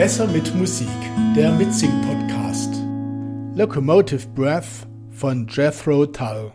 Besser mit Musik, der Mitsing-Podcast. Locomotive Breath von Jethro Tull.